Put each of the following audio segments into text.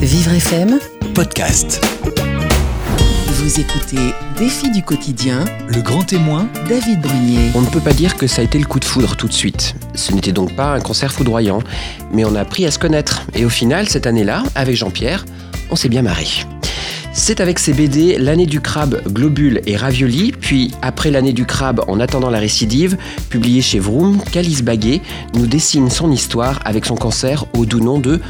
Vivre FM, Podcast. vous écoutez Défi du quotidien, Le grand témoin David Brunier. On ne peut pas dire que ça a été le coup de foudre tout de suite. Ce n'était donc pas un concert foudroyant, mais on a appris à se connaître. Et au final, cette année-là, avec Jean-Pierre, on s'est bien marré. C'est avec ses BD L'année du crabe, Globule et Ravioli, puis après l'année du crabe en attendant la récidive, publié chez Vroom, qu'Alice Baguet nous dessine son histoire avec son cancer au doux nom de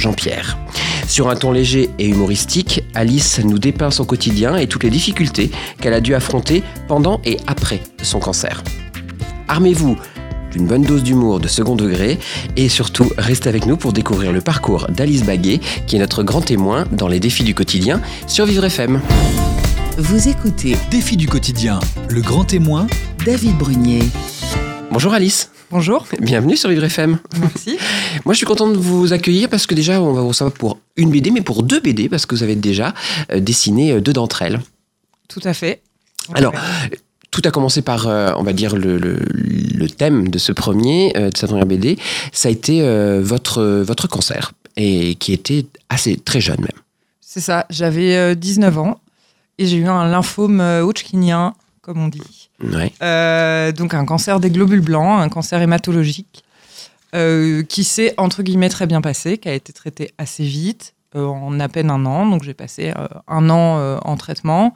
Jean-Pierre. Sur un ton léger et humoristique, Alice nous dépeint son quotidien et toutes les difficultés qu'elle a dû affronter pendant et après son cancer. Armez-vous d'une bonne dose d'humour de second degré et surtout restez avec nous pour découvrir le parcours d'Alice Baguet qui est notre grand témoin dans les défis du quotidien sur Vivre FM. Vous écoutez Défi du quotidien. Le grand témoin David Brunier. Bonjour Alice, Bonjour, bienvenue sur Vivre FM. merci. Moi je suis content de vous accueillir parce que déjà on va vous recevoir pour une BD mais pour deux BD parce que vous avez déjà euh, dessiné euh, deux d'entre elles. Tout à fait. Alors, tout a commencé par, euh, on va dire, le, le- le thème de ce premier, euh, de cette première BD. Ça a été euh, votre, votre cancer, et qui était assez très jeune même. c'est ça, j'avais euh, 19 ans et j'ai eu un lymphome euh, hodgkinien, comme on dit. Ouais. Euh, donc un cancer des globules blancs, un cancer hématologique, euh, qui s'est entre guillemets très bien passé, qui a été traité assez vite, euh, en à peine un an. Donc j'ai passé un an en traitement.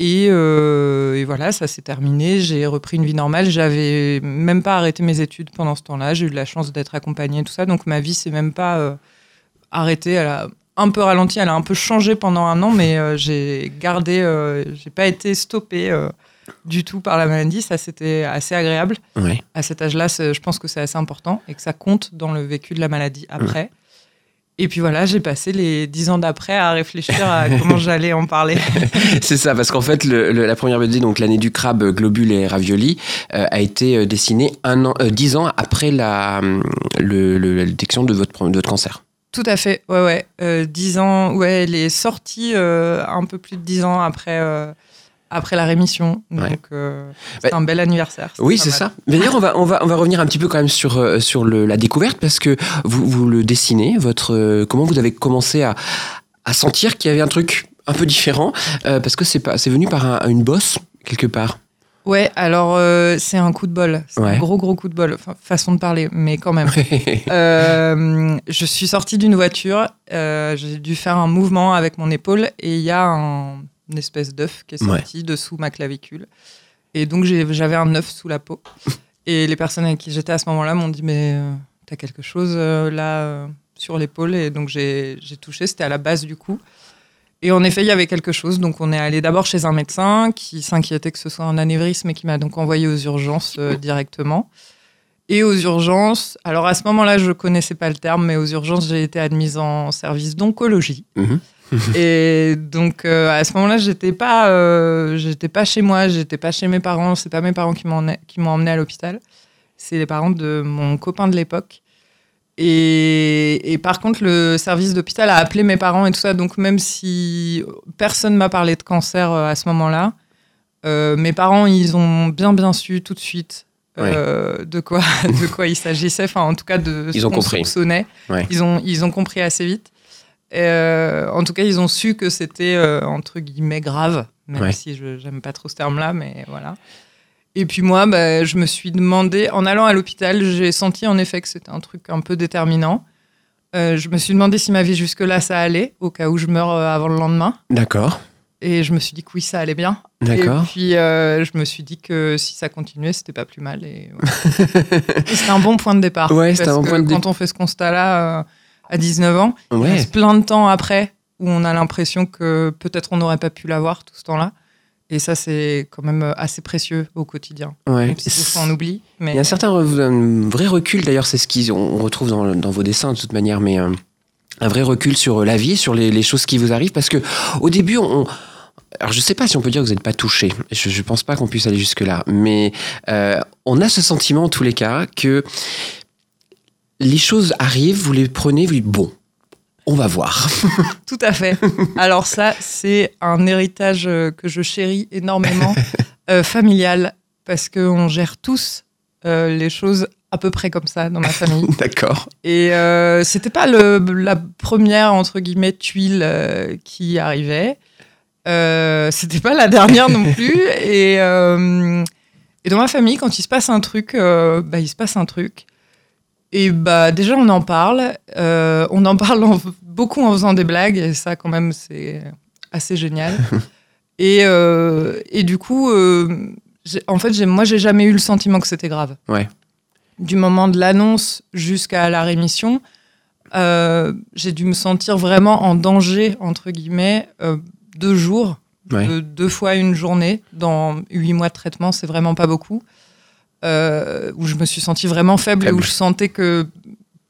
Et, et voilà, ça s'est terminé. J'ai repris une vie normale. J'avais même pas arrêté mes études pendant ce temps-là. J'ai eu de la chance d'être accompagnée et tout ça. Donc ma vie s'est même pas arrêtée. Elle a un peu ralenti. Elle a un peu changé pendant un an, mais euh, j'ai gardé. euh, j'ai pas été stoppée euh, du tout par la maladie. Ça, c'était assez agréable. À cet âge-là, je pense que c'est assez important et que ça compte dans le vécu de la maladie après. Et puis voilà, j'ai passé les dix ans d'après à réfléchir à comment j'allais en parler. C'est ça, parce qu'en fait, le- le- la première BD, donc l'année du crabe, globule et ravioli, euh, a été dessinée un an, euh, dix ans après la, hum, le, le- la détection de votre, pro- de votre cancer. Tout à fait, ouais, ouais. Euh, 10 ans, ouais, elle est sortie euh, un peu plus de dix ans après, euh, après la rémission. Donc, Ouais. c'est Bah, un bel anniversaire. Oui, c'est ça. D'ailleurs, on va, on, va, on va revenir un petit peu quand même sur, sur le- la découverte parce que vous, vous le dessinez, votre, comment vous avez commencé à, à sentir qu'il y avait un truc un peu différent parce que c'est pas- c'est venu par un- une bosse quelque part. Ouais, alors euh, c'est un coup de bol. C'est Ouais. un gros, gros coup de bol. Enfin, façon de parler, mais quand même. Euh, je suis sortie d'une voiture, euh, j'ai dû faire un mouvement avec mon épaule et il y a un- une espèce d'œuf qui est Ouais. sorti dessous ma clavicule. Et donc j'avais un œuf sous la peau. Et les personnes avec qui j'étais à ce moment-là m'ont dit Mais t'as quelque chose là sur l'épaule? Et donc j'ai j'ai touché, c'était à la base du cou. Et en effet, il y avait quelque chose. Donc on est allé d'abord chez un médecin qui s'inquiétait que ce soit un anévrisme et qui m'a donc envoyé aux urgences euh, directement. Et aux urgences, alors à ce moment-là, je connaissais pas le terme, mais aux urgences, j'ai été admise en service d'oncologie. Mhm. et donc euh, à ce moment-là, j'étais pas, euh, j'étais pas chez moi, j'étais pas chez mes parents. C'est pas mes parents qui m'ont qui m'ont emmené à l'hôpital, c'est les parents de mon copain de l'époque. Et, et par contre, le service d'hôpital a appelé mes parents et tout ça. Donc même si personne m'a parlé de cancer euh, à ce moment-là, euh, mes parents, ils ont bien bien su tout de suite euh, de quoi de quoi il s'agissait. Enfin, en tout cas, de ce Ils ont compris. soupçonnait. Ouais. Ils ont ils ont compris assez vite. Euh, en tout cas, ils ont su que c'était entre guillemets grave, même Ouais. si je j'aime pas trop ce terme-là, mais voilà. Et puis moi, bah, je me suis demandé, en allant à l'hôpital, j'ai senti en effet que c'était un truc un peu déterminant. Euh, je me suis demandé si ma vie jusque-là, ça allait, au cas où je meurs euh, avant le lendemain. D'accord, Et je me suis dit que oui, ça allait bien. d'accord. Et puis, euh, je me suis dit que si ça continuait, c'était pas plus mal. Et, c'était un bon point de départ. Ouais, c'était un bon point de Quand on fait ce constat-là euh, à 19 ans, il Ouais. reste plein de temps après où on a l'impression que peut-être on n'aurait pas pu l'avoir tout ce temps-là. Et ça, c'est quand même assez précieux au quotidien. ouais. Même si on oublie. Mais Il y a un certain un vrai recul, d'ailleurs, c'est ce qu'on retrouve dans, dans vos dessins de toute manière, mais euh, un vrai recul sur la vie, sur les, les choses qui vous arrivent, parce que au début, on, alors je sais pas si on peut dire que vous n'êtes pas touché, je, je pense pas qu'on puisse aller jusque là, mais euh, on a ce sentiment en tous les cas que les choses arrivent, vous les prenez, vous dites bon, on va voir. Tout à fait. Alors ça, c'est un héritage euh, que je chéris énormément, euh, familial, parce qu'on gère tous euh, les choses à peu près comme ça dans ma famille. D'accord. Et euh, c'était pas le, la première, entre guillemets, tuile qui arrivait. C'était pas la dernière non plus. Et, et dans ma famille, quand il se passe un truc, bah, il se passe un truc. Et bah, déjà, on en parle. Euh, on en parle en- beaucoup en faisant des blagues. Et ça, quand même, c'est assez génial. et, euh, et du coup, euh, en fait, moi, j'ai jamais eu le sentiment que c'était grave. Ouais. Du moment de l'annonce jusqu'à la rémission, j'ai dû me sentir vraiment en danger, entre guillemets, deux jours, Ouais. de- deux fois une journée. Dans huit mois de traitement, c'est vraiment pas beaucoup. Euh, où je me suis sentie vraiment faible, et où je sentais que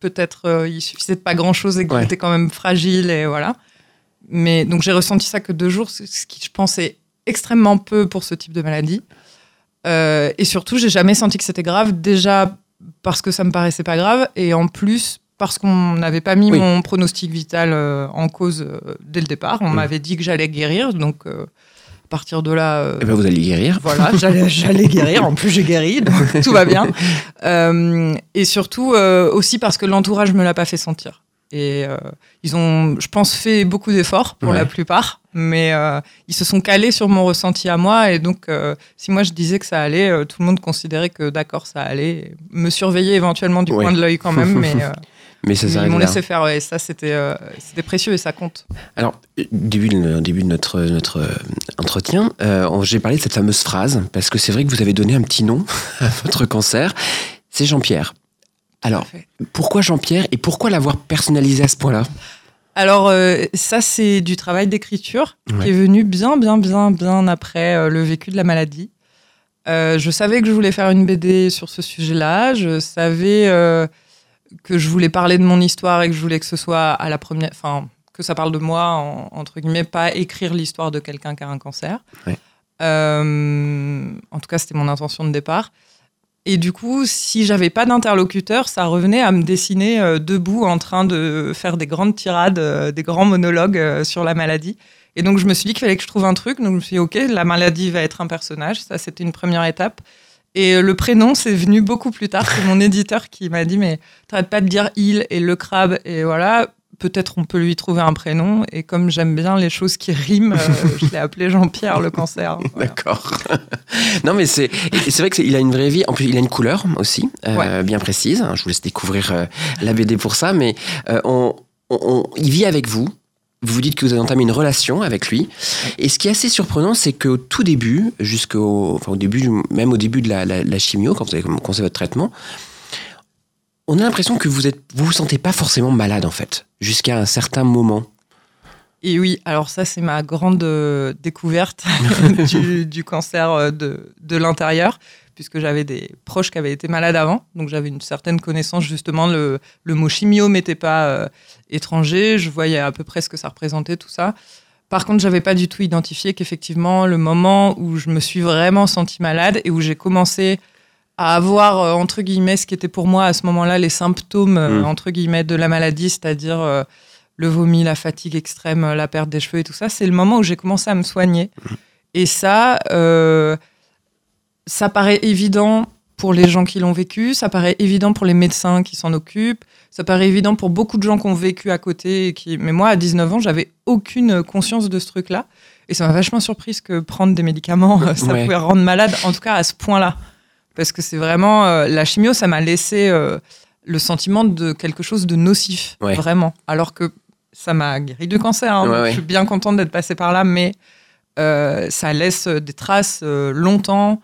peut-être euh, il suffisait de pas grand-chose et que Ouais. j'étais quand même fragile, et voilà. Mais donc j'ai ressenti ça que deux jours, ce qui je pense est extrêmement peu pour ce type de maladie. Euh, et surtout, j'ai jamais senti que c'était grave. Déjà parce que ça me paraissait pas grave, et en plus parce qu'on n'avait pas mis Oui. mon pronostic vital euh, en cause dès le départ. On Mm. m'avait dit que j'allais guérir, donc à partir de là, euh, Eh ben, vous allez guérir. voilà, j'allais, guérir. En plus, j'ai guéri, donc tout va bien. Euh, et surtout euh, aussi parce que l'entourage me l'a pas fait sentir. Et ils ont, je pense, fait beaucoup d'efforts pour Ouais. la plupart, mais ils se sont calés sur mon ressenti à moi. Et donc, si moi je disais que ça allait, tout le monde considérait que d'accord, ça allait. Me surveiller éventuellement du Ouais. coin de l'œil quand même, mais Mais ça ils m'ont laissé faire. ouais, et ça, c'était, euh, c'était précieux et ça compte. Alors, début, de- début de notre, notre euh, entretien, euh, j'ai parlé de cette fameuse phrase, parce que c'est vrai que vous avez donné un petit nom à votre cancer. C'est Jean-Pierre. Alors, pourquoi Jean-Pierre et pourquoi l'avoir personnalisé à ce point-là? Alors euh, ça c'est du travail d'écriture Ouais. qui est venu bien bien bien bien après euh, le vécu de la maladie. Euh, je savais que je voulais faire une BD sur ce sujet-là. Je savais que je voulais parler de mon histoire et que je voulais que ce soit à la première, enfin que ça parle de moi en- entre guillemets, pas écrire l'histoire de quelqu'un qui a un cancer. Ouais. Euh, en tout cas, c'était mon intention de départ. Et du coup, si j'avais pas d'interlocuteur, ça revenait à me dessiner euh, debout en train de faire des grandes tirades, euh, des grands monologues euh, sur la maladie. Et donc, je me suis dit qu'il fallait que je trouve un truc. Donc, je me suis dit, OK, la maladie va être un personnage. Ça, c'était une première étape. Et euh, le prénom, c'est venu beaucoup plus tard. C'est mon éditeur qui m'a dit, mais t'arrêtes pas de dire il et le crabe. Et voilà, peut-être on peut lui trouver un prénom. Et comme j'aime bien les choses qui riment, euh, je l'ai appelé Jean-Pierre le cancer. Voilà. D'accord. non, mais c'est c'est vrai que c'est- il a une vraie vie. En plus, il a une couleur aussi euh, Ouais. bien précise. Je vous laisse découvrir euh, la BD pour ça, mais on, on- on- il vit avec vous. Vous dites que vous avez entamé une relation avec lui. Et ce qui est assez surprenant, c'est qu'au tout début, jusqu'au enfin, au début, même au début de la chimio, quand vous avez commencé votre traitement, on a l'impression que vous êtes, vous vous sentez pas forcément malade en fait, jusqu'à un certain moment. Et oui, alors ça, c'est ma grande euh, découverte du, du cancer euh, de, de l'intérieur, puisque j'avais des proches qui avaient été malades avant. Donc j'avais une certaine connaissance, justement, le, le mot chimio m'était pas euh, étranger. Je voyais à peu près ce que ça représentait, tout ça. Par contre, j'avais pas du tout identifié qu'effectivement, le moment où je me suis vraiment sentie malade et où j'ai commencé à avoir, euh, entre guillemets, ce qui était pour moi à ce moment-là les symptômes, euh, Mm. entre guillemets, de la maladie, c'est-à-dire euh, le vomi, la fatigue extrême, la perte des cheveux et tout ça, c'est le moment où j'ai commencé à me soigner. Et ça, ça paraît évident pour les gens qui l'ont vécu, ça paraît évident pour les médecins qui s'en occupent, ça paraît évident pour beaucoup de gens qui ont vécu à côté. et Qui... Mais moi, à 19 ans, j'avais aucune conscience de ce truc-là. Et ça m'a vachement surprise que prendre des médicaments, euh, ça Ouais. pouvait rendre malade, en tout cas à ce point-là. Parce que c'est vraiment. euh, la chimio, ça m'a laissé euh, le sentiment de quelque chose de nocif, Ouais. vraiment. Alors que ça m'a guéri du cancer. hein. Ouais. Je suis bien contente d'être passée par là, mais euh, ça laisse des traces longtemps.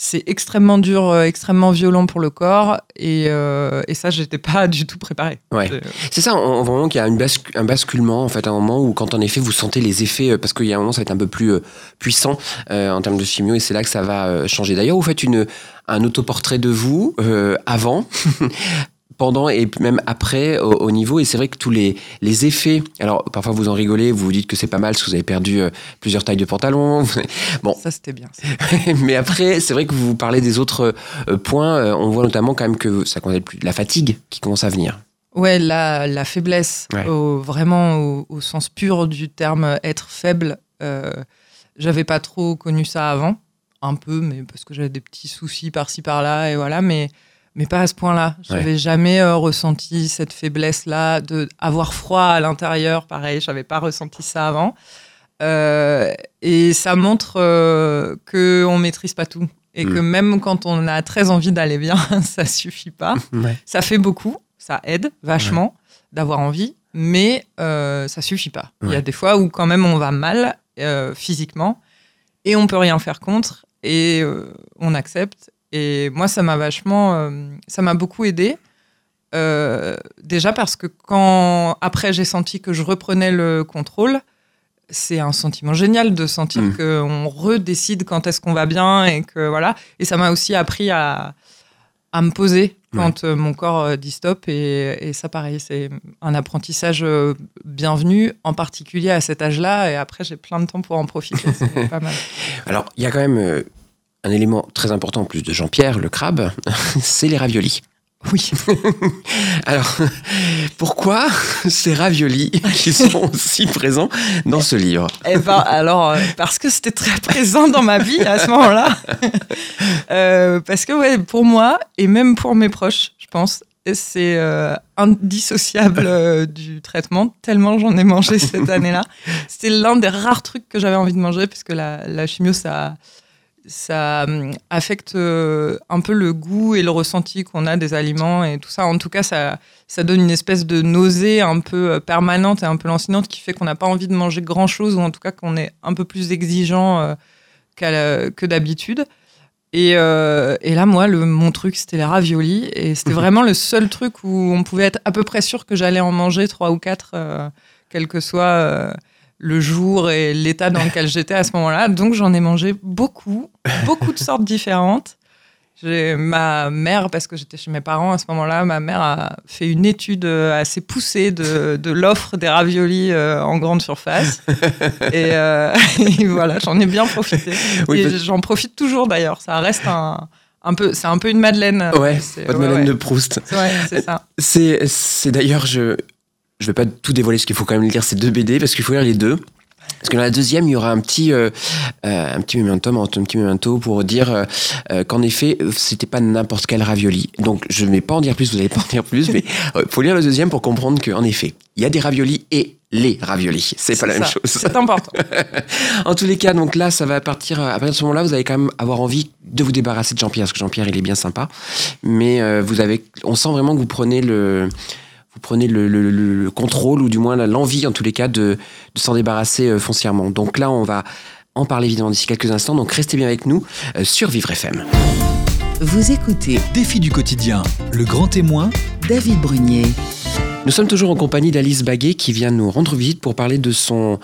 C'est extrêmement dur, euh, extrêmement violent pour le corps. Et, euh, et ça, j'étais pas du tout préparée. Ouais. C'est ça, on, on voit vraiment qu'il y a une bascu- un basculement, en fait, un moment où, quand en effet vous sentez les effets, euh, parce qu'il y a un moment, ça va être un peu plus euh, puissant euh, en termes de chimio, et c'est là que ça va euh, changer. D'ailleurs, vous faites une, un autoportrait de vous euh, avant, pendant et même après au, au niveau, et c'est vrai que tous les, les effets, alors parfois vous en rigolez, vous vous dites que c'est pas mal parce que vous avez perdu euh, plusieurs tailles de pantalon, bon, Ça, c'était bien. mais après, c'est vrai que vous parlez des autres euh, points, euh, on voit notamment quand même que ça être plus la fatigue qui commence à venir. Ouais, la, la faiblesse, Ouais. au- vraiment au, au sens pur du terme être faible. euh, j'avais pas trop connu ça avant, un peu, mais parce que j'avais des petits soucis par-ci par-là et voilà. Mais mais pas à ce point-là. J'avais jamais euh, ressenti cette faiblesse-là de avoir froid à l'intérieur. Pareil, j'avais pas ressenti ça avant. Euh, et ça montre euh, que on maîtrise pas tout et que Mm. même quand on a très envie d'aller bien, ça suffit pas. Ouais. Ça fait beaucoup, ça aide vachement d'avoir envie, mais ça suffit pas. Il y a des fois où quand même on va mal physiquement et on peut rien faire contre et on accepte. Et moi, ça m'a vachement, euh, ça m'a beaucoup aidé. Euh, déjà parce que quand après j'ai senti que je reprenais le contrôle, c'est un sentiment génial de sentir Mm. qu'on redécide quand est-ce qu'on va bien et que voilà. Et ça m'a aussi appris à, à me poser quand euh, mon corps dit stop. Et, et ça, pareil, c'est un apprentissage bienvenu, en particulier à cet âge-là. Et après, j'ai plein de temps pour en profiter. C'est pas mal. Alors, il y a quand même un élément très important en plus de Jean-Pierre, le crabe, c'est les raviolis. Oui. Alors, pourquoi ces raviolis qui sont aussi présents dans ce livre? Eh ben, alors, euh, parce que c'était très présent dans ma vie à ce moment-là. Euh, parce que, ouais, pour moi, et même pour mes proches, je pense, c'est euh, indissociable euh, du traitement, tellement j'en ai mangé cette année-là. C'était l'un des rares trucs que j'avais envie de manger, parce que la, la chimio, ça, ça hum, affecte euh, un peu le goût et le ressenti qu'on a des aliments et tout ça. En tout cas, ça, ça donne une espèce de nausée un peu euh, permanente et un peu lancinante qui fait qu'on n'a pas envie de manger grand-chose, ou en tout cas qu'on est un peu plus exigeant euh, la- que d'habitude. Et, euh, et là, moi, le, mon truc, c'était les raviolis. Et c'était vraiment le seul truc où on pouvait être à peu près sûr que j'allais en manger trois ou quatre, euh, quel que soit le jour et l'état dans lequel j'étais à ce moment-là. Donc, j'en ai mangé beaucoup, beaucoup de sortes différentes. J'ai ma mère, parce que j'étais chez mes parents à ce moment-là, ma mère a fait une étude euh, assez poussée de, de l'offre des raviolis euh, en grande surface. et, euh, et voilà, j'en ai bien profité. Oui, et j'en profite toujours d'ailleurs. Ça reste un, un peu, c'est un peu une madeleine. Ouais, C'est- pas de ouais, Madeleine ouais. de Proust. Ouais, c'est ça. C'est, c'est d'ailleurs, je je vais pas tout dévoiler, parce qu'il faut quand même lire ces deux BD, parce qu'il faut lire les deux. Parce que dans la deuxième, il y aura un petit, euh, euh, un petit memento, un petit memento pour dire euh, euh, qu'en effet, euh, c'était pas n'importe quel ravioli. Donc, je ne vais pas en dire plus, vous n'allez pas en dire plus, mais il faut lire le deuxième pour comprendre qu'en effet, il y a des raviolis et les raviolis. C'est pas la même chose. C'est important. En tous les cas, donc là, ça va partir. À partir de ce moment-là, vous allez quand même avoir envie de vous débarrasser de Jean-Pierre, parce que Jean-Pierre, il est bien sympa. Mais euh, vous avez, on sent vraiment que vous prenez le, vous prenez le, le- le- le contrôle ou du moins l'envie, en tous les cas, de, de s'en débarrasser euh, foncièrement. Donc là, on va en parler évidemment d'ici quelques instants. Donc restez bien avec nous euh, sur Vivre FM. Vous écoutez Défi du quotidien, le grand témoin, David Brunier. Nous sommes toujours en compagnie d'Alice Baguet qui vient nous rendre visite pour parler de son,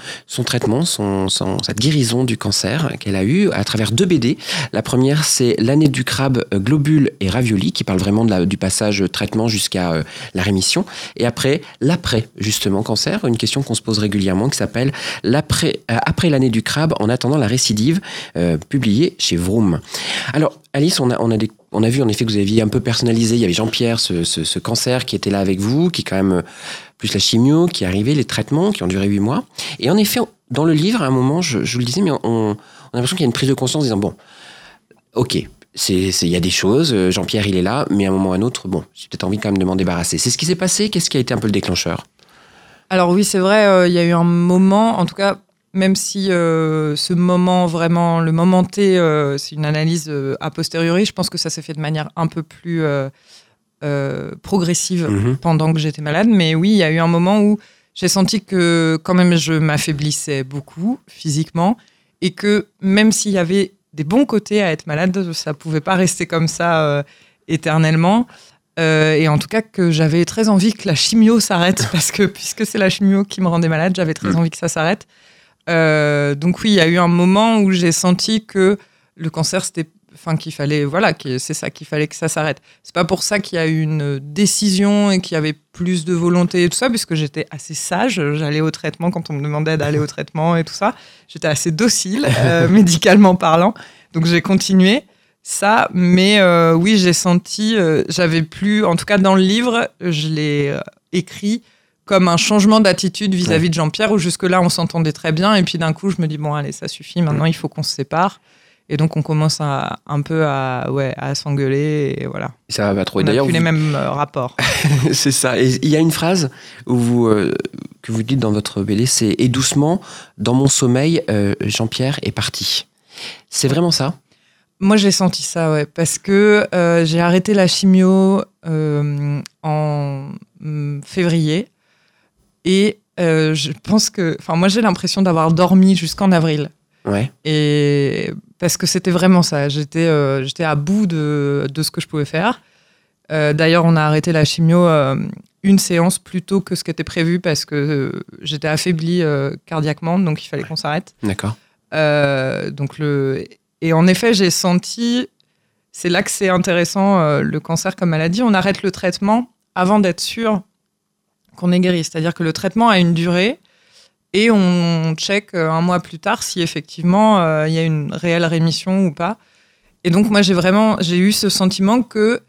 traitement, son, sa guérison du cancer qu'elle a eu à travers deux BD. La première, c'est L'année du crabe, euh, globule et ravioli, qui parle vraiment du passage euh, traitement jusqu'à euh, la rémission. Et après, l'après, justement, cancer, une question qu'on se pose régulièrement qui s'appelle L'après, Après l'année du crabe, en attendant la récidive, euh, publié chez Vroom. Alors, Alice, on a, on a des on a vu en effet que vous aviez un peu personnalisé. Il y avait Jean-Pierre, ce, ce- ce cancer qui était là avec vous, qui quand même euh, plus la chimio, qui est arrivé, les traitements qui ont duré huit mois. Et en effet, dans le livre, à un moment, je, vous le disais, mais on, a l'impression qu'il y a une prise de conscience en disant bon, ok, il y a des choses, euh, Jean-Pierre il est là, mais à un moment ou à un autre, bon, j'ai peut-être envie quand même de m'en débarrasser. C'est ce qui s'est passé. Qu'est-ce qui a été un peu le déclencheur? Alors oui, c'est vrai, euh, il y a eu un moment, en tout cas, même si euh, ce moment vraiment, le moment T, euh, c'est une analyse euh, a posteriori, je pense que ça s'est fait de manière un peu plus progressive Mhm. pendant que j'étais malade. Mais oui, il y a eu un moment où j'ai senti que quand même je m'affaiblissais beaucoup physiquement et que même s'il y avait des bons côtés à être malade, ça pouvait pas rester comme ça éternellement. Euh, et en tout cas que j'avais très envie que la chimio s'arrête parce que puisque c'est la chimio qui me rendait malade, j'avais très Mm. envie que ça s'arrête. Euh, donc oui, il y a eu un moment où j'ai senti que le cancer c'était enfin qu'il fallait voilà que c'est ça qu'il fallait que ça s'arrête. C'est pas pour ça qu'il y a eu une décision et qu'il y avait plus de volonté et tout ça puisque j'étais assez sage, j'allais au traitement quand on me demandait d'aller au traitement et tout ça. J'étais assez docile euh, médicalement parlant. Donc j'ai continué ça, mais euh, oui, j'ai senti, j'avais plus, en tout cas dans le livre, je l'ai écrit comme un changement d'attitude vis-à-vis de Jean-Pierre, où jusque-là on s'entendait très bien, et puis d'un coup je me dis, bon allez, ça suffit, maintenant il faut qu'on se sépare. Et donc, on commence à, un peu à, ouais, à s'engueuler. Et voilà. Ça va trop. On d'ailleurs, plus les mêmes euh, rapports. c'est ça. Et il y a une phrase où vous, euh, que vous dites dans votre BD, c'est Et doucement, dans mon sommeil, euh, Jean-Pierre est parti. C'est vraiment ça? Moi, j'ai senti ça, ouais, parce que j'ai arrêté la chimio en mm, février et euh, je pense que, enfin, moi, j'ai l'impression d'avoir dormi jusqu'en avril. Ouais. Et parce que c'était vraiment ça. J'étais euh, j'étais à bout de, de ce que je pouvais faire. Euh, D'ailleurs, on a arrêté la chimio une séance plus tôt que ce qui était prévu parce que j'étais affaiblie cardiaquement, donc il fallait qu'on s'arrête. D'accord. Donc le... Et en effet, j'ai senti, c'est là que c'est intéressant, le cancer comme maladie, on arrête le traitement avant d'être sûr qu'on est guéri. C'est-à-dire que le traitement a une durée et on check euh, un mois plus tard si effectivement euh, il y a une réelle rémission ou pas. Et donc moi, j'ai vraiment, j'ai eu ce sentiment que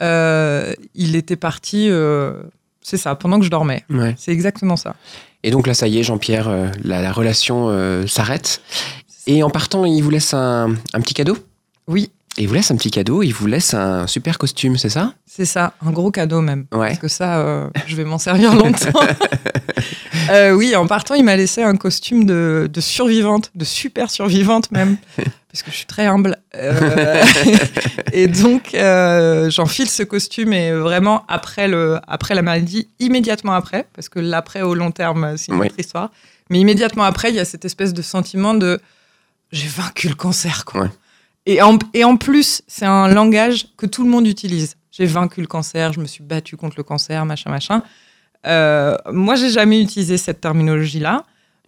euh, il était parti, euh, c'est ça, pendant que je dormais. Ouais. C'est exactement ça. Et donc là, ça y est, Jean-Pierre, la, la relation s'arrête. Et en partant, il vous laisse un, un petit cadeau? Oui, Et il vous laisse un petit cadeau, il vous laisse un super costume, c'est ça? C'est ça, un gros cadeau même. Ouais. Parce que ça, euh, je vais m'en servir longtemps. Euh, oui, en partant, il m'a laissé un costume de, de survivante, de super survivante même, parce que je suis très humble. Euh, et donc, j'enfile ce costume et vraiment après, le, après la maladie, immédiatement après, parce que l'après au long terme, c'est une autre histoire. Mais immédiatement après, il y a cette espèce de sentiment de j'ai vaincu le cancer, quoi. Ouais. Et, en, et en plus, c'est un langage que tout le monde utilise. J'ai vaincu le cancer, je me suis battue contre le cancer, machin, machin. Euh, moi, j'ai jamais utilisé cette terminologie-là.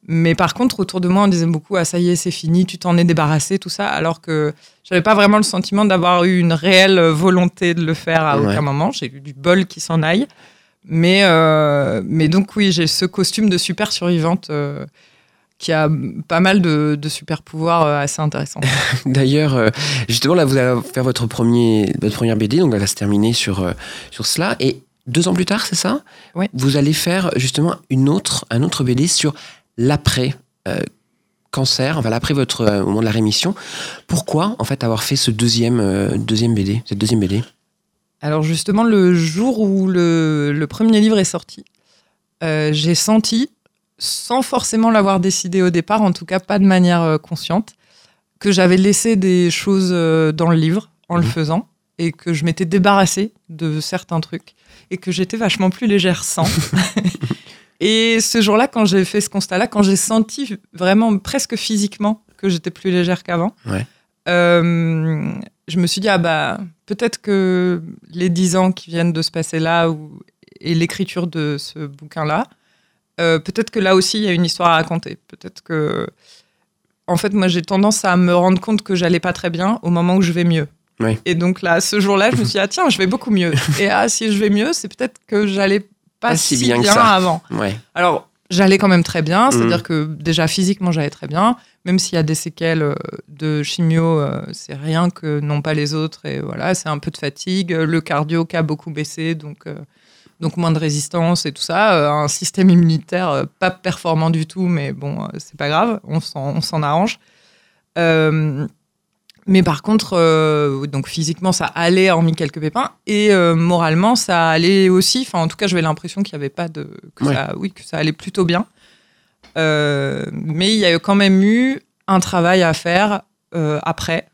Mais par contre, autour de moi, on disait beaucoup Ah, ça y est, c'est fini, tu t'en es débarrassé, tout ça. Alors que j'avais pas vraiment le sentiment d'avoir eu une réelle volonté de le faire à Ouais. aucun moment. J'ai eu du bol qui s'en aille. Mais, euh, mais donc, oui, j'ai ce costume de super survivante euh, qui a pas mal de, de super pouvoirs euh, assez intéressants. D'ailleurs, euh, justement, là, vous allez faire votre, premier, votre première BD, donc elle va se terminer sur, euh, sur cela. Et deux ans plus tard, c'est ça? Ouais. Vous allez faire justement une autre, un autre BD sur l'après. euh, cancer, enfin l'après votre euh, au moment de la rémission. Pourquoi en fait avoir fait ce deuxième euh, deuxième BD, cette deuxième BD Alors justement, le jour où le, le premier livre est sorti, euh, j'ai senti, sans forcément l'avoir décidé au départ, en tout cas pas de manière euh, consciente, que j'avais laissé des choses euh, dans le livre en le Mhm. faisant et que je m'étais débarrassée de certains trucs et que j'étais vachement plus légère sans. et ce jour-là, quand j'ai fait ce constat-là, quand j'ai senti vraiment presque physiquement que j'étais plus légère qu'avant, Ouais. euh, je me suis dit, ah bah, peut-être que les dix ans qui viennent de se passer là ou, et l'écriture de ce bouquin-là, euh, peut-être que là aussi, il y a une histoire à raconter. Peut-être que. En fait, moi, j'ai tendance à me rendre compte que j'allais pas très bien au moment où je vais mieux. Et donc là, ce jour-là, je me suis dit, ah tiens, je vais beaucoup mieux. Et ah, si je vais mieux, c'est peut-être que j'allais pas, Pas si, bien bien, que ça. avant. Ouais. Alors, j'allais quand même très bien, Mhm. c'est-à-dire que déjà physiquement, j'allais très bien, même s'il y a des séquelles euh, de chimio, euh, c'est rien que n'ont pas les autres, et voilà, c'est un peu de fatigue, le cardio qui a beaucoup baissé, donc, euh, donc moins de résistance et tout ça, euh, un système immunitaire euh, pas performant du tout, mais bon, euh, c'est pas grave, on s'en arrange. Euh, mais par contre, euh, donc physiquement, ça allait, hormis quelques pépins, et euh, moralement, ça allait aussi. Enfin, en tout cas, j'avais l'impression qu'il n'y avait pas de, que Ouais. ça, oui, que ça allait plutôt bien. Mais il y a quand même eu un travail à faire après,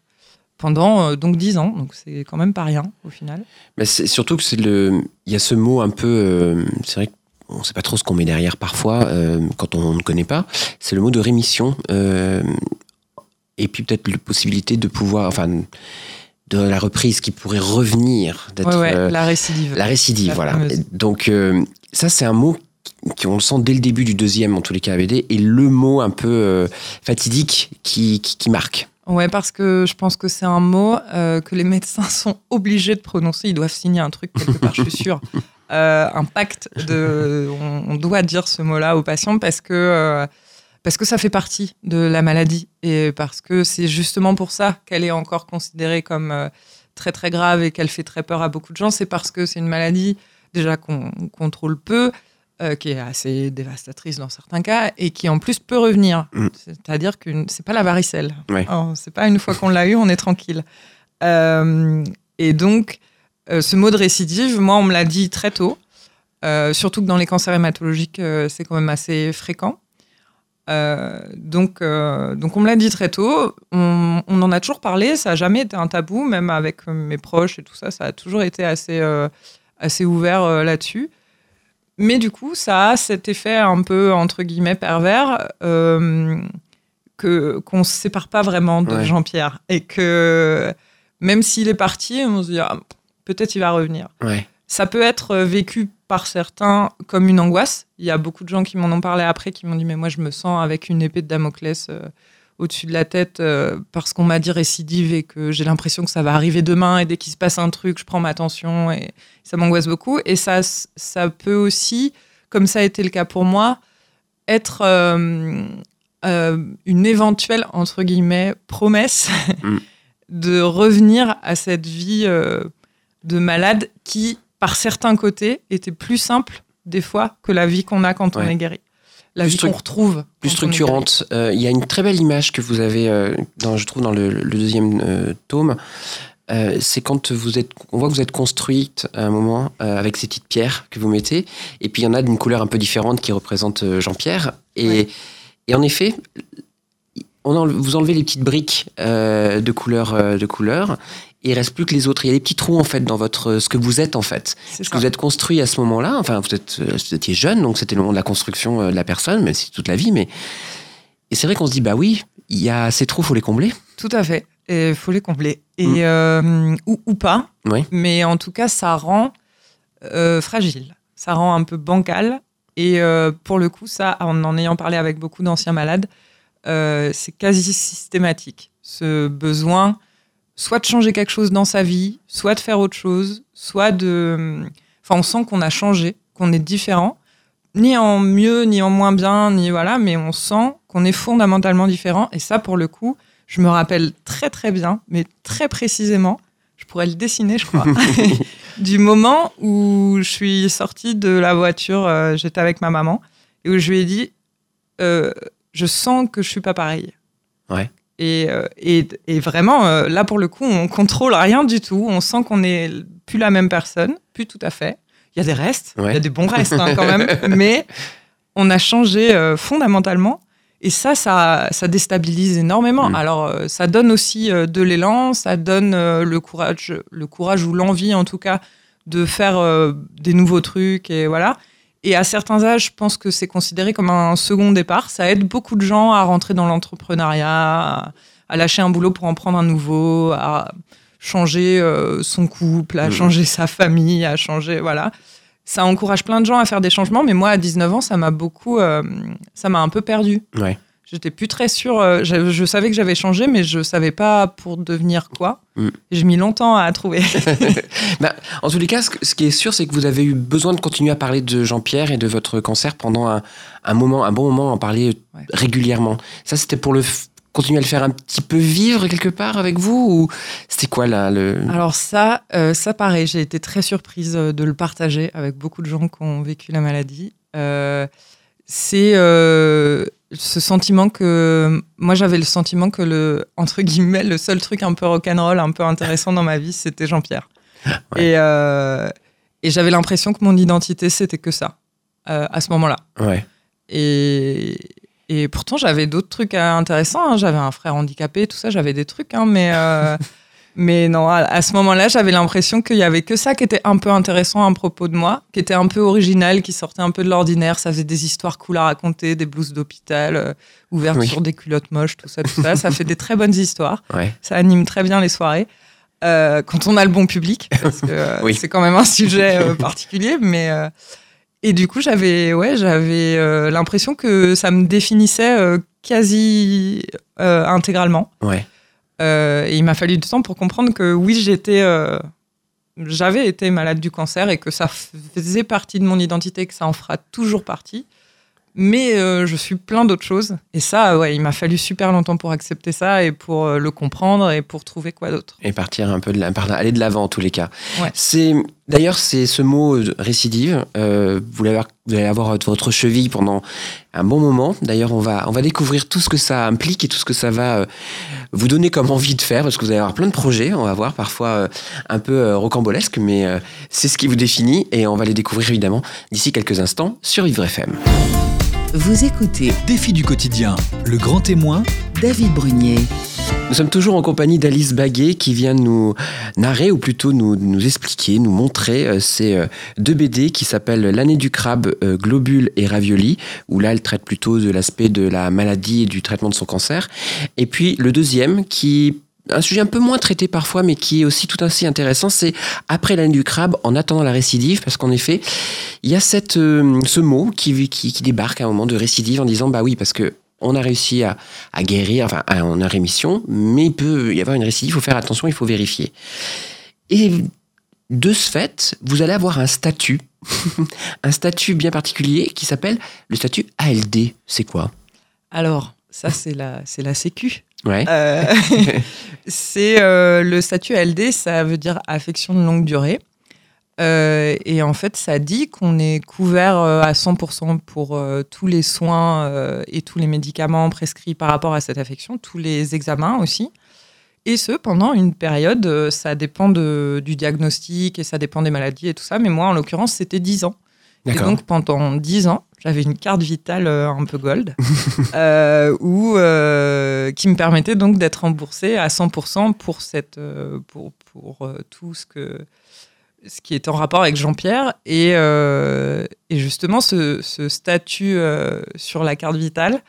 pendant euh, donc dix ans. Donc c'est quand même pas rien au final. Mais c'est surtout que c'est le, il y a ce mot un peu, euh, c'est vrai qu'on ne sait pas trop ce qu'on met derrière parfois euh, quand on ne connaît pas. C'est le mot de rémission. euh, et puis peut-être la possibilité de pouvoir, enfin, de la reprise qui pourrait revenir, d'être Ouais, ouais, la récidive. la récidive, La voilà. fameuse. Donc ça, c'est un mot qui on le sent dès le début du deuxième, en tous les cas, BD, et le mot un peu fatidique qui, qui, qui marque. Ouais, parce que je pense que c'est un mot euh, que les médecins sont obligés de prononcer. Ils doivent signer un truc quelque part, je suis sûre. Euh, un pacte de. On, on doit dire ce mot-là aux patients parce que, euh, parce que ça fait partie de la maladie et parce que c'est justement pour ça qu'elle est encore considérée comme très très grave et qu'elle fait très peur à beaucoup de gens. C'est parce que c'est une maladie déjà qu'on contrôle peu. Euh, qui est assez dévastatrice dans certains cas, et qui en plus peut revenir. Mm. C'est-à-dire que c'est pas la varicelle. Ouais. C'est pas une fois qu'on l'a eu, on est tranquille. Euh, et donc, euh, ce mot de récidive, moi, on me l'a dit très tôt. Surtout que dans les cancers hématologiques, c'est quand même assez fréquent. Donc, donc, on me l'a dit très tôt. On, on en a toujours parlé. Ça n'a jamais été un tabou, même avec mes proches et tout ça. Ça a toujours été assez, assez ouvert là-dessus. Mais du coup, ça a cet effet un peu, entre guillemets, pervers euh, que, qu'on ne se sépare pas vraiment de Ouais. Jean-Pierre. Et que même s'il est parti, on se dit, ah, peut-être il va revenir. Ouais. Ça peut être vécu par certains comme une angoisse. Il y a beaucoup de gens qui m'en ont parlé après, qui m'ont dit, mais moi, je me sens avec une épée de Damoclès euh, au-dessus de la tête euh, parce qu'on m'a dit récidive et que j'ai l'impression que ça va arriver demain et dès qu'il se passe un truc, je prends ma tension et ça m'angoisse beaucoup. Et ça, ça peut aussi, comme ça a été le cas pour moi, être euh, euh, une éventuelle, entre guillemets, promesse Mm. de revenir à cette vie euh, de malade qui, par certains côtés, était plus simple des fois que la vie qu'on a quand on est guéri. La Plus vie qu'on retrouve. Plus structurante. Euh, Il y a une très belle image que vous avez, euh, dans, je trouve, dans le, le deuxième euh, tome. C'est quand vous êtes, on voit que vous êtes construite à un moment avec ces petites pierres que vous mettez, et puis il y en a d'une couleur un peu différente qui représente Jean-Pierre. Et, Ouais. et en effet, on enle- vous enlevez les petites briques euh, de couleur, euh, de couleur, il reste plus que les autres. Il y a des petits trous en fait dans votre, ce que vous êtes en fait. Ça. que vous êtes construit à ce moment-là, enfin vous, êtes, euh, vous étiez jeune, donc c'était le moment de la construction euh, de la personne, même si toute la vie, mais et c'est vrai qu'on se dit bah oui, il y a ces trous, faut les combler. Tout à fait. Il faut les combler. Et, Mm. euh, ou, ou pas. Oui. Mais en tout cas, ça rend euh, fragile. Ça rend un peu bancal. Et euh, pour le coup, ça, en en ayant parlé avec beaucoup d'anciens malades, euh, c'est quasi systématique. Ce besoin, soit de changer quelque chose dans sa vie, soit de faire autre chose, soit de. Enfin, on sent qu'on a changé, qu'on est différent, ni en mieux, ni en moins bien, ni voilà, mais on sent qu'on est fondamentalement différent. Et ça, pour le coup, je me rappelle très très bien, mais très précisément, je pourrais le dessiner, je crois, du moment où je suis sortie de la voiture, euh, j'étais avec ma maman, et où je lui ai dit, euh, je sens que je suis pas pareille. Ouais. Et, euh, et, et vraiment, euh, là pour le coup, on contrôle rien du tout. On sent qu'on n'est plus la même personne, plus tout à fait. Il y a des restes, il y a des bons restes hein, quand même, mais on a changé euh, fondamentalement. Et ça, ça, ça déstabilise énormément. Mm. Alors, euh, ça donne aussi euh, de l'élan, ça donne le courage, le courage ou l'envie, en tout cas, de faire des nouveaux trucs et voilà. Et à certains âges, je pense que c'est considéré comme un second départ. Ça aide beaucoup de gens à rentrer dans l'entrepreneuriat, à, lâcher un boulot pour en prendre un nouveau, à changer euh, son couple, à Mhm. changer sa famille, à changer voilà. Ça encourage plein de gens à faire des changements, mais moi à 19 ans, ça m'a beaucoup, euh, ça m'a un peu perdu. Ouais. J'étais plus très sûre. euh, je, je savais que j'avais changé, mais je savais pas pour devenir quoi. Mm. Et J'ai mis longtemps à trouver. Bah, en tous les cas, ce, qui est sûr, c'est que vous avez eu besoin de continuer à parler de Jean-Pierre et de votre cancer pendant un, un moment, un bon moment, en parler Ouais. régulièrement. Ça, c'était pour le continuer à le faire un petit peu vivre quelque part avec vous ou c'était quoi là le Alors ça, euh, ça pareil, j'ai été très surprise euh, de le partager avec beaucoup de gens qui ont vécu la maladie. Euh, c'est euh, ce sentiment que moi j'avais le sentiment que le entre guillemets le seul truc un peu rock'n'roll, un peu intéressant dans ma vie, c'était Jean-Pierre. Ouais. Et, euh, et j'avais l'impression que mon identité c'était que ça euh, à ce moment-là. Ouais. Et, et pourtant, j'avais d'autres trucs intéressants. hein. J'avais un frère handicapé, tout ça, j'avais des trucs. hein, mais, mais non, à, ce moment-là, j'avais l'impression qu'il y avait que ça qui était un peu intéressant à propos de moi, qui était un peu original, qui sortait un peu de l'ordinaire. Ça faisait des histoires cool à raconter, des blouses d'hôpital, euh, ouverture Oui. des culottes moches, tout ça, tout ça. ça fait des très bonnes histoires. Ouais. Ça anime très bien les soirées. euh, quand on a le bon public, parce que euh, Oui. c'est quand même un sujet particulier, mais et du coup j'avais ouais j'avais l'impression que ça me définissait quasi intégralement. Ouais. Euh, il m'a fallu du temps pour comprendre que oui euh, j'avais été malade du cancer et que ça faisait partie de mon identité, que ça en fera toujours partie, Mais euh, je suis plein d'autres choses. Et ça, ouais, il m'a fallu super longtemps pour accepter ça et pour euh, le comprendre et pour trouver quoi d'autre. Et partir un peu de la, par- aller de l'avant en tous les cas. Ouais. C'est d'ailleurs c'est ce mot euh, récidive. euh, vous, allez avoir votre cheville pendant un bon moment. D'ailleurs, on va on va découvrir tout ce que ça implique et tout ce que ça va euh, vous donner comme envie de faire parce que vous allez avoir plein de projets. On va voir parfois euh, un peu euh, rocambolesques, mais euh, c'est ce qui vous définit et on va les découvrir évidemment d'ici quelques instants sur Vivre FM. Vous écoutez Défi du quotidien, le grand témoin, David Brunier. Nous sommes toujours en compagnie d'Alice Baguet qui vient nous narrer ou plutôt nous, nous expliquer, nous montrer euh, ces euh, deux BD qui s'appellent L'année du crabe, euh, globule et ravioli, où là elle traite plutôt de l'aspect de la maladie et du traitement de son cancer. Et puis le deuxième qui un sujet un peu moins traité parfois, mais qui est aussi tout ainsi intéressant, c'est après l'année du crabe, en attendant la récidive, parce qu'en effet, il y a cette, euh, ce mot qui, qui, qui débarque à un moment de récidive en disant bah oui, parce que on a réussi à, à guérir, enfin, à- on a rémission, mais il peut y avoir une récidive, il faut faire attention, il faut vérifier. Et de ce fait, vous allez avoir un statut, un statut bien particulier qui s'appelle le statut ALD. C'est quoi? Alors, ça, c'est la, c'est la Sécu. Ouais. Euh, c'est euh, le statut LD, ça veut dire affection de longue durée. Euh, et en fait, ça dit qu'on est couvert à 100% pour tous les soins et tous les médicaments prescrits par rapport à cette affection, tous les examens aussi. Et ce, pendant une période, ça dépend de- du diagnostic et ça dépend des maladies et tout ça. Mais moi, en l'occurrence, c'était 10 ans. Et donc pendant 10 ans, j'avais une carte vitale euh, un peu gold, euh, où, euh, qui me permettait donc d'être remboursée à 100% pour, cette, euh, pour, pour tout ce, que, ce qui est en rapport avec Jean-Pierre. Et, euh, et justement, ce, ce statut sur la carte vitale,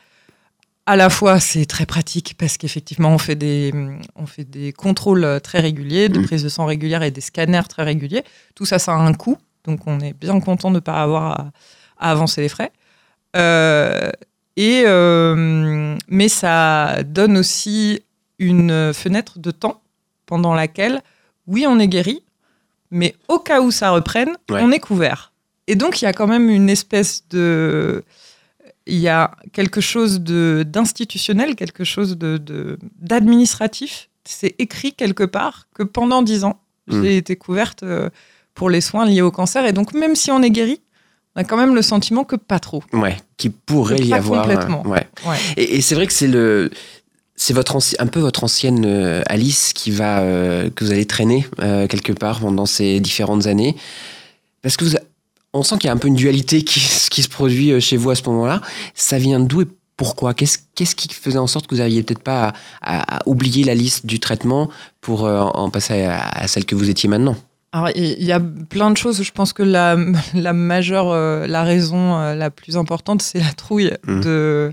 à la fois, c'est très pratique parce qu'effectivement, on, fait des- on fait des contrôles très réguliers, de Mm. prise de sang régulière et des scanners très réguliers. Tout ça, ça a un coût. Donc, on est bien content de ne pas avoir à, à avancer les frais. Euh, et, euh, mais ça donne aussi une fenêtre de temps pendant laquelle, oui, on est guéri, mais au cas où ça reprenne, Ouais. on est couvert. Et donc, il y a quand même une espèce de. Il y a quelque chose de- d'institutionnel, quelque chose de- de- d'administratif. C'est écrit quelque part que pendant dix ans, Mm. j'ai été couverte euh, pour les soins liés au cancer. Et donc, même si on est guéri, on a quand même le sentiment que pas trop. Ouais. Qui pourrait y pas avoir. complètement. ouais. Ouais. Et, et c'est vrai que c'est le. C'est votre un peu votre ancienne euh, Alice qui va euh, que vous allez traîner euh, quelque part pendant ces différentes années, parce que vous, a- on sent qu'il y a un peu une dualité qui, se produit chez vous à ce moment-là. Ça vient d'où et pourquoi? Qu'est-ce qui faisait en sorte que vous n'arriviez peut-être pas à, à- à oublier la liste du traitement pour en passer à, à celle que vous étiez maintenant? Alors, il y a plein de choses. Je pense que la, la majeure, euh, la raison euh, la plus importante, c'est la trouille Mhm. de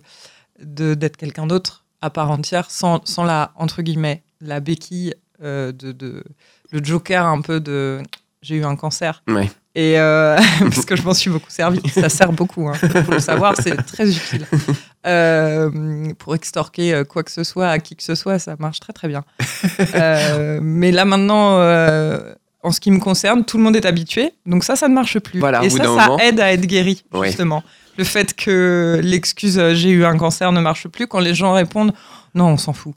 de- d'être quelqu'un d'autre à part entière, sans, sans la, entre guillemets, la béquille euh, de, de- le joker un peu de j'ai eu un cancer. Ouais. Et parce que je m'en suis beaucoup servi. Ça sert beaucoup, hein. faut le savoir, c'est très utile. Euh, pour extorquer quoi que ce soit à qui que ce soit, ça marche très très bien. Euh, mais là maintenant, euh, en ce qui me concerne, tout le monde est habitué, donc ça, ça ne marche plus. Voilà, Et ça, ça moment. aide à être guéri, Ouais. justement. Le fait que l'excuse euh, j'ai eu un cancer ne marche plus, quand les gens répondent non, on s'en fout.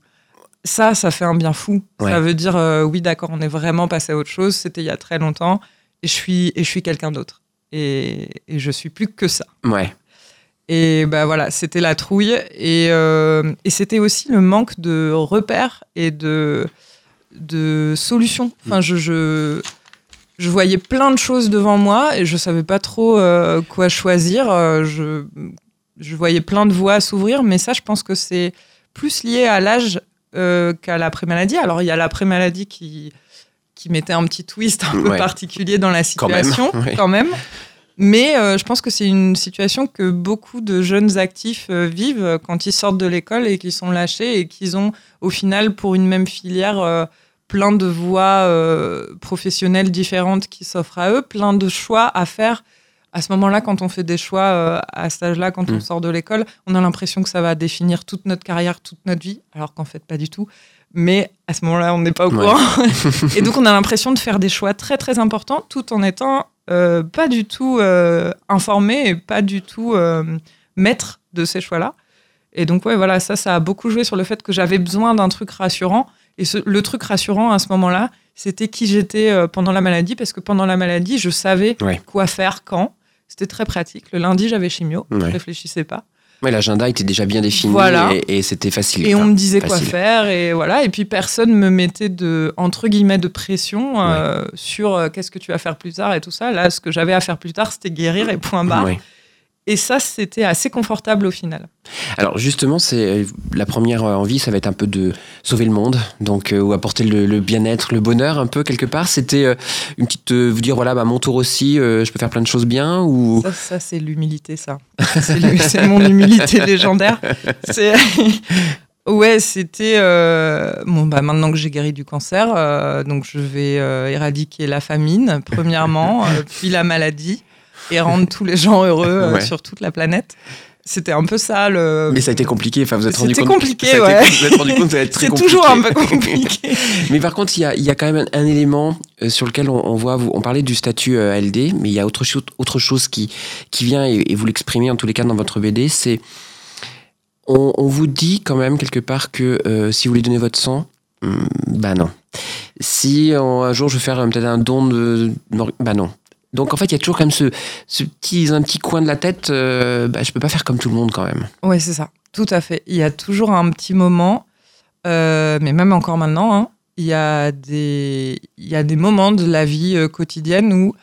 Ça, ça fait un bien fou. Ouais. Ça veut dire euh, oui, d'accord, on est vraiment passé à autre chose. C'était il y a très longtemps, et je suis et je suis quelqu'un d'autre. Et, et je suis plus que ça. Ouais. Et bah voilà, c'était la trouille. Et, euh, et c'était aussi le manque de repères et de, de solutions. Enfin, je, je, je voyais plein de choses devant moi et je savais pas trop euh, quoi choisir. Euh, Je, je voyais plein de voies s'ouvrir, mais ça, je pense que c'est plus lié à l'âge euh, qu'à l'après-maladie. Alors, il y a l'après-maladie qui, qui mettait un petit twist un peu particulier dans la Quand même, situation, ouais. quand même. Mais euh, je pense que c'est une situation que beaucoup de jeunes actifs euh, vivent quand ils sortent de l'école et qu'ils sont lâchés et qu'ils ont au final pour une même filière plein de voies euh, professionnelles différentes qui s'offrent à eux, plein de choix à faire. À ce moment-là, quand on fait des choix euh, à cet âge-là, quand Mm. on sort de l'école, on a l'impression que ça va définir toute notre carrière, toute notre vie, alors qu'en fait pas du tout. Mais à ce moment-là, on n'est pas au Ouais. courant. et donc on a l'impression de faire des choix très très importants tout en étant euh, pas du tout informé et pas du tout maître de ces choix-là. Et donc, ouais, voilà, ça, ça a beaucoup joué sur le fait que j'avais besoin d'un truc rassurant. Et ce- le truc rassurant à ce moment-là, c'était qui j'étais euh, pendant la maladie, parce que pendant la maladie, je savais Ouais. quoi faire quand. C'était très pratique. Le lundi, j'avais chimio, je Ouais. réfléchissais pas. Ouais, l'agenda était déjà bien défini Voilà. et, et c'était facile. Et on me disait quoi faire, et voilà. Et puis personne me mettait de, entre guillemets, de pression euh, sur euh, qu'est-ce que tu vas faire plus tard et tout ça. Là, ce que j'avais à faire plus tard, c'était guérir et point barre. Ouais. Et ça, c'était assez confortable au final. Alors justement, c'est la première euh, envie, ça va être un peu de sauver le monde, donc euh, ou apporter le, le bien-être, le bonheur un peu quelque part. C'était euh, une petite euh, vous dire voilà, bah, mon tour aussi, euh, je peux faire plein de choses bien ou Ça, ça, c'est l'humilité, ça. C'est mon humilité légendaire. Ouais, c'était euh, bon. Bah maintenant que j'ai guéri du cancer, euh, donc je vais euh, éradiquer la famine premièrement, euh, puis la maladie et rendre tous les gens heureux euh, Ouais. sur toute la planète. C'était un peu ça le. mais ça a été compliqué. Enfin, vous êtes rendu C'était compte. compliqué, ça a été- ouais. Vous êtes rendu compte ça va être très C'est compliqué. toujours un peu compliqué. Mais par contre, il y a, il y a quand même un, un élément euh, sur lequel on, on voit, vous, on parlait du statut euh, ALD, mais il y a autre chose, autre chose qui, qui vient, et, et vous l'exprimez en tous les cas dans votre BD, c'est on, on vous dit quand même quelque part que euh, si vous voulez donner votre sang, hum, bah non. Si un jour je veux faire peut-être un don de... Bah non. Donc en fait, il y a toujours quand même ce, ce petit, un petit coin de la tête, euh, bah, je peux pas faire comme tout le monde quand même. Ouais, c'est ça. Tout à fait. Il y a toujours un petit moment, euh, mais même encore maintenant, hein, il y a des, il y a des moments de la vie euh, quotidienne où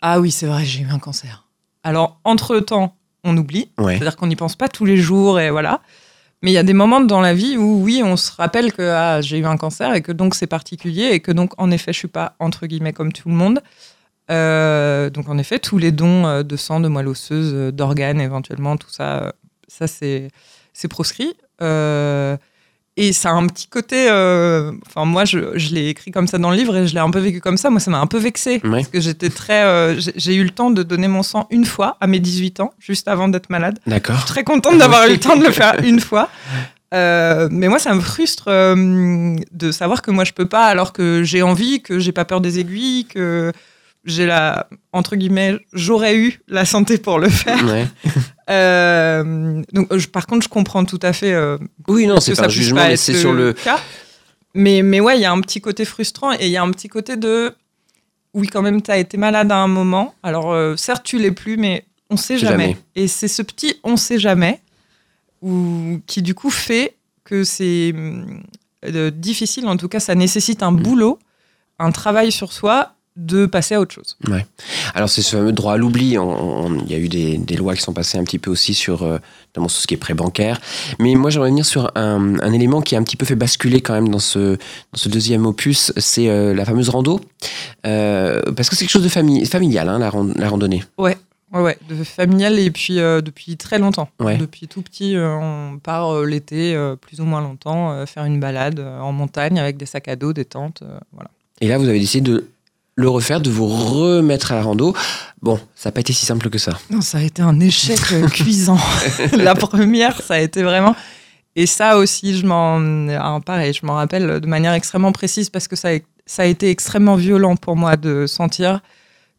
ah oui, c'est vrai, j'ai eu un cancer. Alors entre temps, on oublie, Ouais. c'est-à-dire qu'on n'y pense pas tous les jours et voilà. Mais il y a des moments dans la vie où oui, on se rappelle que ah, j'ai eu un cancer et que donc c'est particulier et que donc en effet, je suis pas entre guillemets comme tout le monde. Euh, donc en effet, tous les dons euh, de sang, de moelle osseuse, euh, d'organes éventuellement, tout ça, ça c'est c'est proscrit. Euh, et ça a un petit côté. euh, Enfin, moi, je, je l'ai écrit comme ça dans le livre et je l'ai un peu vécu comme ça. Moi, ça m'a un peu vexé parce que j'étais très. euh, j'ai- eu le temps de donner mon sang une fois à mes 18 ans, juste avant d'être malade. D'accord. Très contente d'avoir eu le temps de le faire une fois. Euh, mais moi, ça me frustre de savoir que moi, je peux pas alors que j'ai envie, que j'ai pas peur des aiguilles, que j'ai la. Entre guillemets, j'aurais eu la santé pour le faire. Ouais. Euh, donc, je- par contre, je comprends tout à fait euh, Oui, non, c'est pas un jugement, mais c'est sur le. cas. Mais, mais ouais, il y a un petit côté frustrant et il y a un petit côté de. Oui, quand même, tu as été malade à un moment. Alors, euh, certes, tu l'es plus, mais on sait jamais. Jamais. Et c'est ce petit on sait jamais ou, qui, du coup, fait que c'est difficile. En tout cas, ça nécessite un Mm. boulot, un travail sur soi de passer à autre chose. Alors c'est ce fameux droit à l'oubli. Il y a eu des, des lois qui sont passées un petit peu aussi sur euh, notamment sur ce qui est prêt bancaire. Mais moi j'aimerais venir sur un, un élément qui a un petit peu fait basculer quand même dans ce, dans ce deuxième opus, c'est euh, la fameuse rando. Euh, parce que c'est quelque chose de fami- familial, hein, la, ran- la randonnée. Ouais, ouais, de familial et puis depuis très longtemps. Ouais. Depuis tout petit, on part l'été, plus ou moins longtemps, faire une balade en montagne avec des sacs à dos, des tentes, voilà. Et là vous avez décidé de le refaire, de vous remettre à la rando. Bon, ça n'a pas été si simple que ça. Non, ça a été un échec euh, cuisant. la première, ça a été vraiment. Et ça aussi, je m'en, ah, pareil, je m'en rappelle de manière extrêmement précise parce que ça a, ça a été extrêmement violent pour moi de sentir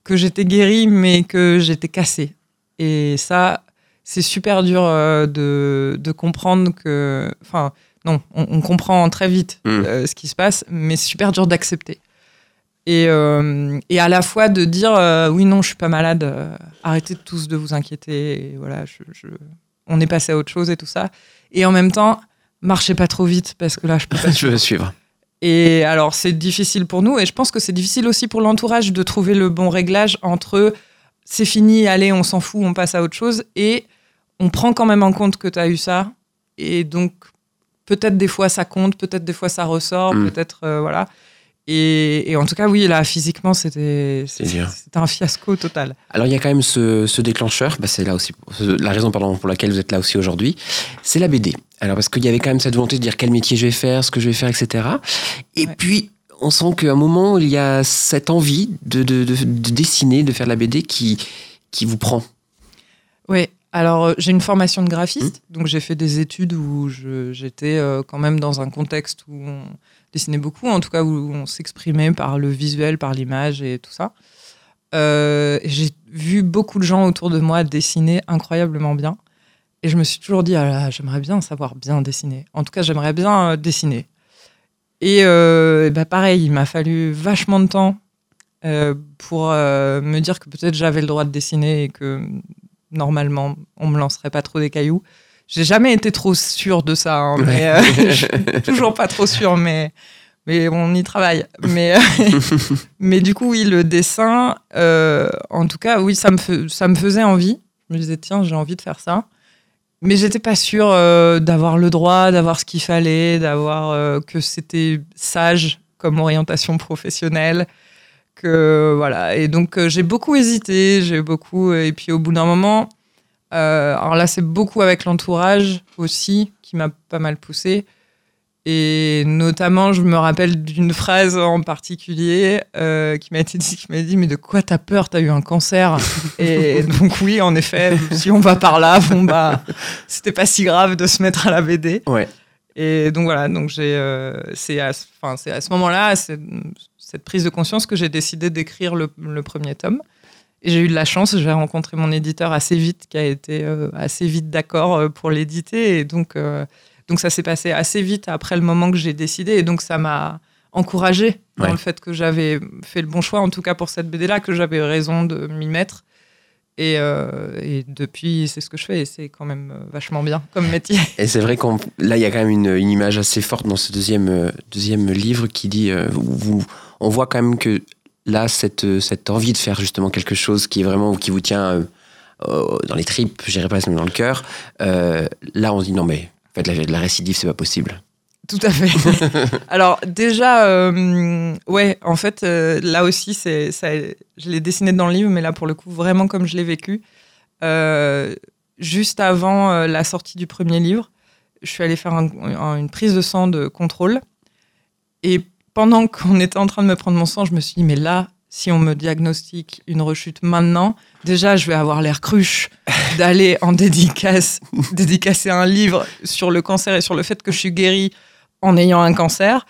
que j'étais guérie, mais que j'étais cassée. Et ça, c'est super dur euh, de, de comprendre que, enfin, non, on, on comprend très vite Mm. euh, ce qui se passe, mais c'est super dur d'accepter. Et, euh, et à la fois de dire euh, oui non je suis pas malade euh, arrêtez tous de vous inquiéter et voilà je, je- on est passé à autre chose et tout ça et en même temps marchez pas trop vite parce que là je peux pas Je veux suivre. et alors c'est difficile pour nous et je pense que c'est difficile aussi pour l'entourage de trouver le bon réglage entre c'est fini allez on s'en fout on passe à autre chose et on prend quand même en compte que tu as eu ça et donc peut-être des fois ça compte peut-être des fois ça ressort Mm. peut-être euh, voilà et, et en tout cas oui là physiquement c'était un fiasco total Alors il y a quand même ce, ce déclencheur, bah, c'est là aussi la raison pardon, pour laquelle vous êtes là aussi aujourd'hui, c'est la BD. Alors parce qu'il y avait quand même cette volonté de dire quel métier je vais faire, ce que je vais faire, etc. Et Ouais. puis on sent qu'à un moment il y a cette envie de, de, de- de dessiner, de faire de la BD qui, qui vous prend. Oui, alors euh, j'ai une formation de graphiste, donc j'ai fait des études où j'étais euh, quand même dans un contexte où on dessinait beaucoup, en tout cas où on s'exprimait par le visuel, par l'image et tout ça. Euh, j'ai vu beaucoup de gens autour de moi dessiner incroyablement bien. Et je me suis toujours dit, ah j'aimerais bien savoir bien dessiner. En tout cas, j'aimerais bien euh, dessiner. Et, euh, et bah, pareil, il m'a fallu vachement de temps pour me dire que peut-être j'avais le droit de dessiner et que normalement, on me lancerait pas trop des cailloux. J'ai jamais été trop sûre de ça, hein, mais euh, je suis toujours pas trop sûre, mais, mais on y travaille. Mais, mais du coup, oui, le dessin, euh, en tout cas, oui, ça me, fe- ça me faisait envie. Je me disais, tiens, j'ai envie de faire ça. Mais j'étais pas sûre euh, d'avoir le droit, d'avoir ce qu'il fallait, d'avoir euh, que c'était sage comme orientation professionnelle. Que voilà. Et donc euh, j'ai beaucoup hésité, j'ai beaucoup. Et puis au bout d'un moment, euh, alors là c'est beaucoup avec l'entourage aussi qui m'a pas mal poussé. Et notamment, je me rappelle d'une phrase en particulier euh, qui m'a été dit, qui m'a dit, mais de quoi t'as peur? T'as eu un cancer Et donc oui, en effet, si on va par là, bon bah, c'était pas si grave de se mettre à la BD. Ouais. Et donc voilà, donc j'ai, euh, c'est à, ce- enfin, c'est à ce moment-là, c'est- cette prise de conscience que j'ai décidé d'écrire le, le premier tome. Et j'ai eu de la chance, j'ai rencontré mon éditeur assez vite, qui a été euh, assez vite d'accord euh, pour l'éditer. Et donc, euh, donc ça s'est passé assez vite après le moment que j'ai décidé. Et donc ça m'a encouragé dans Ouais. le fait que j'avais fait le bon choix, en tout cas pour cette BD-là, que j'avais raison de m'y mettre. Et, euh, et depuis, c'est ce que je fais. Et c'est quand même vachement bien comme métier. Et c'est vrai qu'on là il y a quand même une, une image assez forte dans ce deuxième euh, deuxième livre qui dit euh, vous- on voit quand même que là cette euh, cette envie de faire justement quelque chose qui est vraiment qui vous tient euh, euh, dans les tripes, j'irais pas même dans le cœur. euh, là on se dit non mais en fait la, la récidive c'est pas possible. Tout à fait. Alors déjà, euh, ouais, en fait, là aussi, c'est, ça, je l'ai dessiné dans le livre, mais là pour le coup, vraiment comme je l'ai vécu. Juste avant la sortie du premier livre, je suis allée faire un- un- une prise de sang de contrôle. Et pendant qu'on était en train de me prendre mon sang, je me suis dit, mais là, si on me diagnostique une rechute maintenant, déjà, je vais avoir l'air cruche d'aller en dédicace, dédicacer un livre sur le cancer et sur le fait que je suis guérie en ayant un cancer.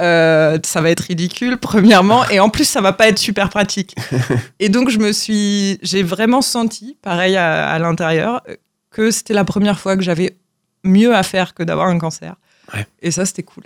Euh, ça va être ridicule, premièrement, et en plus, ça va pas être super pratique. Et donc, je me suis, j'ai vraiment senti, pareil à, à l'intérieur, que c'était la première fois que j'avais mieux à faire que d'avoir un cancer. Ouais. Et ça, c'était cool.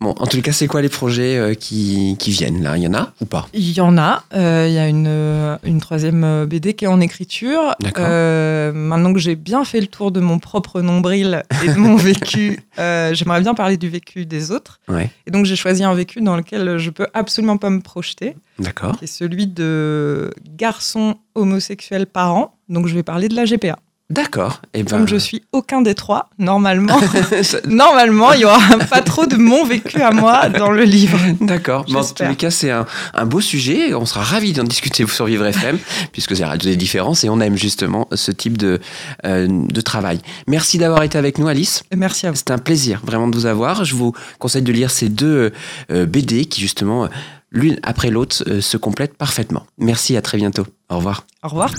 Bon en tout cas c'est quoi les projets euh, qui, qui viennent là? Il y en a ou pas? Il y en a. euh, Il y a une, euh, une troisième BD qui est en écriture. D'accord. Euh, maintenant que j'ai bien fait le tour de mon propre nombril et de mon vécu, j'aimerais bien parler du vécu des autres. Ouais Et donc j'ai choisi un vécu dans lequel je peux absolument pas me projeter, d'accord qui est celui de garçon homosexuel parent. Donc je vais parler de la GPA. D'accord et ben Comme je suis aucun des trois, normalement, normalement, il y aura pas trop de mon vécu à moi dans le livre. D'accord. Mais en tous les cas, c'est un, un beau sujet. On sera ravis d'en discuter sur Vivre FM, puisque c'est des différences et on aime justement ce type de, euh, de travail. Merci d'avoir été avec nous, Alice. Merci à vous. C'est un plaisir vraiment de vous avoir. Je vous conseille de lire ces deux euh, BD qui, justement, l'une après l'autre, euh, se complètent parfaitement. Merci, à très bientôt. Au revoir. Au revoir.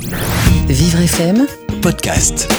Vivre FM Podcast.